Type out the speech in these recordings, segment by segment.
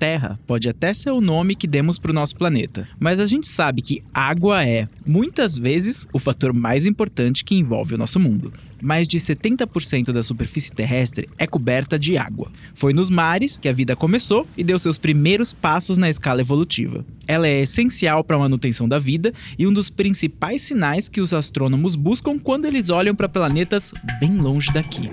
Terra pode até ser o nome que demos para o nosso planeta, mas a gente sabe que água é, muitas vezes, o fator mais importante que envolve o nosso mundo. Mais de 70% da superfície terrestre é coberta de água. Foi nos mares que a vida começou e deu seus primeiros passos na escala evolutiva. Ela é essencial para a manutenção da vida e um dos principais sinais que os astrônomos buscam quando eles olham para planetas bem longe daqui.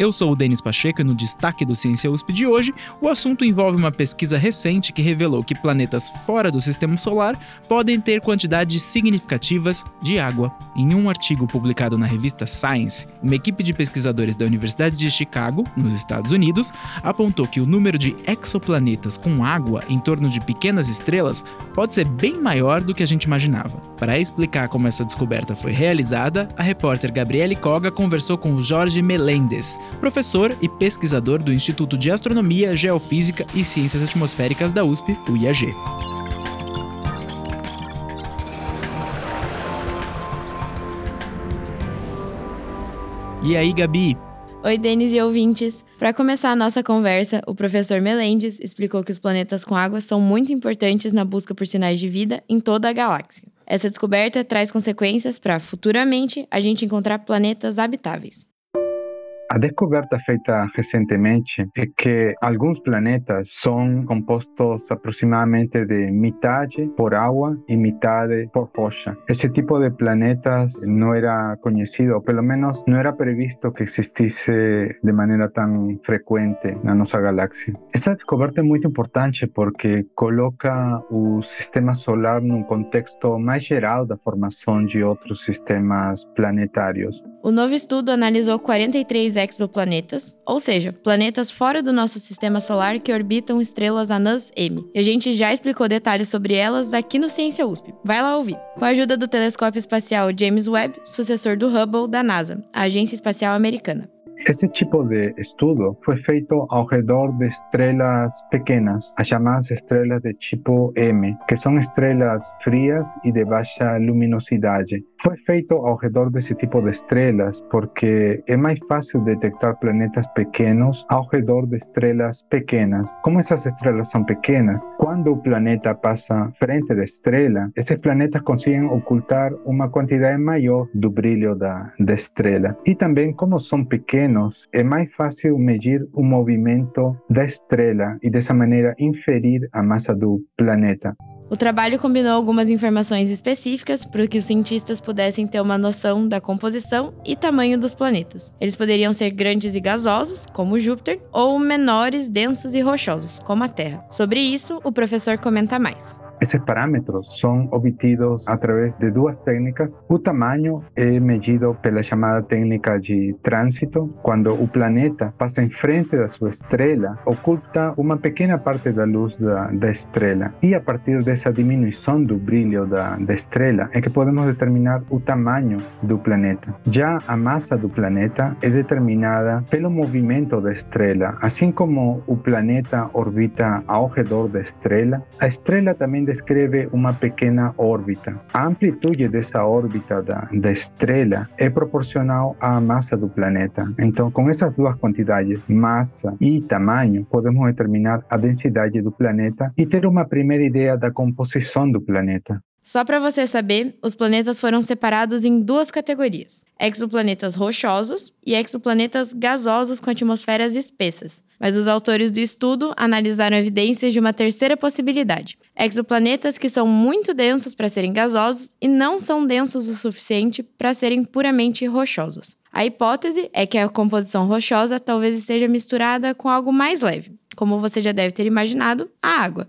Eu sou o Denis Pacheco e no destaque do Ciência USP de hoje, o assunto envolve uma pesquisa recente que revelou que planetas fora do sistema solar podem ter quantidades significativas de água. Em um artigo publicado na revista Science, uma equipe de pesquisadores da Universidade de Chicago, nos Estados Unidos, apontou que o número de exoplanetas com água em torno de pequenas estrelas pode ser bem maior do que a gente imaginava. Para explicar como essa descoberta foi realizada, a repórter Gabriele Koga conversou com Jorge Melendez, professor e pesquisador do Instituto de Astronomia, Geofísica e Ciências Atmosféricas da USP, o IAG. E aí, Gabi? Oi, Denis e ouvintes. Para começar a nossa conversa, o professor Melendes explicou que os planetas com água são muito importantes na busca por sinais de vida em toda a galáxia. Essa descoberta traz consequências para, futuramente, a gente encontrar planetas habitáveis. A descoberta feita recentemente é que alguns planetas são compostos aproximadamente de metade por água e metade por rocha. Esse tipo de planetas não era conhecido, ou pelo menos não era previsto que existisse de maneira tão frequente na nossa galáxia. Essa descoberta é muito importante porque coloca o sistema solar num contexto mais geral da formação de outros sistemas planetários. O novo estudo analisou 43 exoplanetas, ou seja, planetas fora do nosso sistema solar que orbitam estrelas anãs M. E a gente já explicou detalhes sobre elas aqui no Ciência USP. Vai lá ouvir. Com a ajuda do telescópio espacial James Webb, sucessor do Hubble da NASA, a Agência Espacial Americana. Esse tipo de estudo foi feito ao redor de estrelas pequenas, as chamadas estrelas de tipo M, que são estrelas frias e de baixa luminosidade. Foi feito ao redor desse tipo de estrelas porque é mais fácil detectar planetas pequenos ao redor de estrelas pequenas. Como essas estrelas são pequenas, quando o planeta passa frente da estrela, esses planetas conseguem ocultar uma quantidade maior do brilho da, da estrela. E também, como são pequenos, é mais fácil medir o movimento da estrela e dessa maneira inferir a massa do planeta. O trabalho combinou algumas informações específicas para que os cientistas pudessem ter uma noção da composição e tamanho dos planetas. Eles poderiam ser grandes e gasosos, como Júpiter, ou menores, densos e rochosos, como a Terra. Sobre isso, o professor comenta mais. Esses parâmetros são obtidos através de duas técnicas. O tamanho é medido pela chamada técnica de trânsito, quando o planeta passa em frente da sua estrela, oculta uma pequena parte da luz da, da estrela. E a partir dessa diminuição do brilho da, da estrela é que podemos determinar o tamanho do planeta. Já a massa do planeta é determinada pelo movimento da estrela. Assim como o planeta orbita ao redor da estrela, a estrela também descreve uma pequena órbita. A amplitude dessa órbita da, da estrela é proporcional à massa do planeta. Então, com essas duas quantidades, massa e tamanho, podemos determinar a densidade do planeta e ter uma primeira ideia da composição do planeta. Só para você saber, os planetas foram separados em duas categorias: exoplanetas rochosos e exoplanetas gasosos com atmosferas espessas. Mas os autores do estudo analisaram evidências de uma terceira possibilidade: exoplanetas que são muito densos para serem gasosos e não são densos o suficiente para serem puramente rochosos. A hipótese é que a composição rochosa talvez esteja misturada com algo mais leve, como você já deve ter imaginado, a água.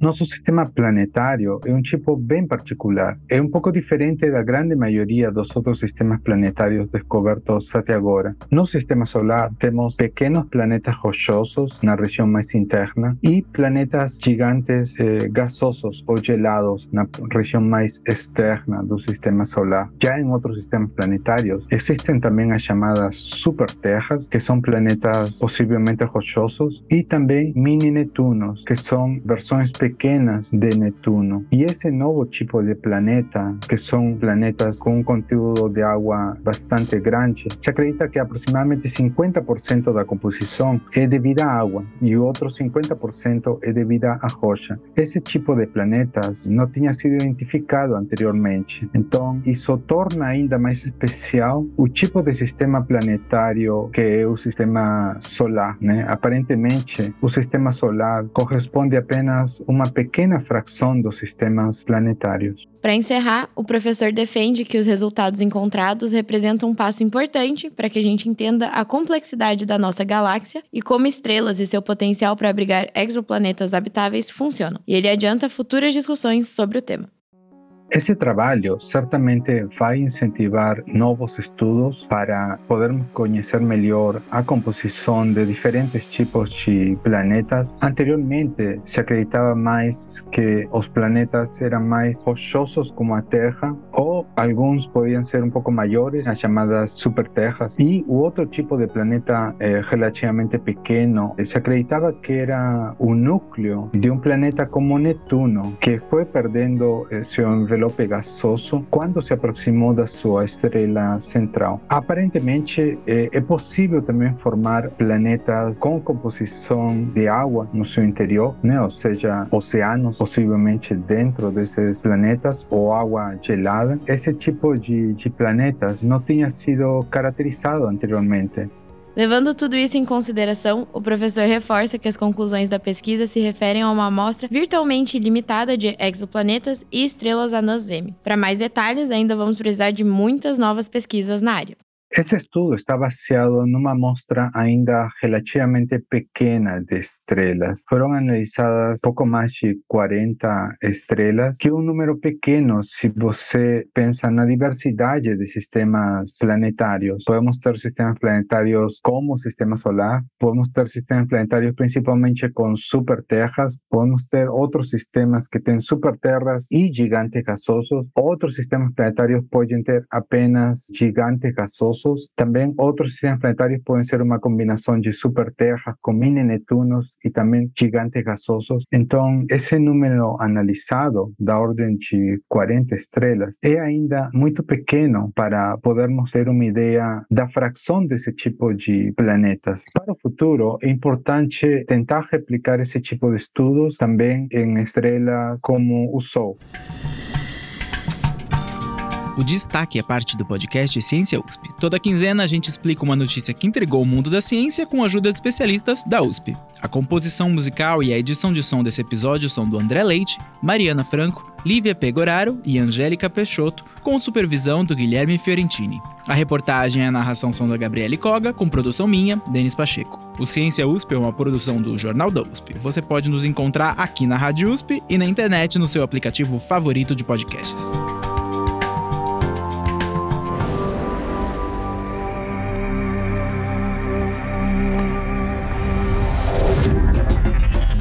Nosso sistema planetário é um tipo bem particular. É um pouco diferente da grande maioria dos outros sistemas planetários descobertos até agora. No sistema solar temos pequenos planetas rochosos na região mais interna e planetas gigantes eh, gasosos ou gelados na região mais externa do sistema solar. Já em outros sistemas planetários existem também as chamadas superterras, que são planetas possivelmente rochosos, e também mini Netunos, que são versões pequenas de Netuno. E esse novo tipo de planeta, que são planetas com um conteúdo de água bastante grande, se acredita que aproximadamente 50% da composição é devido à água e o outro 50% é devido à rocha. Esse tipo de planetas não tinha sido identificado anteriormente. Então, isso torna ainda mais especial o tipo de sistema planetário que é o sistema solar. Né? Aparentemente, o sistema solar corresponde apenas uma uma pequena fração dos sistemas planetários. Para encerrar, o professor defende que os resultados encontrados representam um passo importante para que a gente entenda a complexidade da nossa galáxia e como estrelas e seu potencial para abrigar exoplanetas habitáveis funcionam. E ele adianta futuras discussões sobre o tema. Esse trabalho certamente vai incentivar novos estudos para podermos conhecer melhor a composição de diferentes tipos de planetas. Anteriormente se acreditava mais que os planetas eram mais rochosos como a Terra ou alguns podiam ser um pouco maiores, as chamadas superterras, e o outro tipo de planeta eh, relativamente pequeno se acreditava que era o núcleo de um planeta como Netuno, que foi perdendo seu envelope envelope gasoso quando se aproximou da sua estrela central. Aparentemente, é, é possível também formar planetas com composição de água no seu interior, né? ou seja, oceanos possivelmente dentro desses planetas ou água gelada. Esse tipo de, de planetas não tinha sido caracterizado anteriormente. Levando tudo isso em consideração, o professor reforça que as conclusões da pesquisa se referem a uma amostra virtualmente limitada de exoplanetas e estrelas anãs M. Para mais detalhes, ainda vamos precisar de muitas novas pesquisas na área. Esse estudo está baseado numa amostra ainda relativamente pequena de estrelas. Foram analisadas pouco mais de 40 estrelas, que é um número pequeno se você pensa na diversidade de sistemas planetários. Podemos ter sistemas planetários como o sistema solar, podemos ter sistemas planetários principalmente com superterras, podemos ter outros sistemas que têm superterras e gigantes gasosos. Outros sistemas planetários podem ter apenas gigantes gasosos também outros sistemas planetários podem ser uma combinação de superterras com mini Netunos e também gigantes gasosos. Então, esse número analisado, da ordem de 40 estrelas, é ainda muito pequeno para podermos ter uma ideia da fração desse tipo de planetas. Para o futuro, é importante tentar replicar esse tipo de estudos também em estrelas como o Sol. O destaque é parte do podcast Ciência USP. Toda quinzena a gente explica uma notícia que entregou o mundo da ciência com a ajuda de especialistas da USP. A composição musical e a edição de som desse episódio são do André Leite, Mariana Franco, Lívia Pegoraro e Angélica Peixoto, com supervisão do Guilherme Fiorentini. A reportagem e a narração são da Gabriele Coga, com produção minha, Denis Pacheco. O Ciência USP é uma produção do Jornal da USP. Você pode nos encontrar aqui na Rádio USP e na internet no seu aplicativo favorito de podcasts.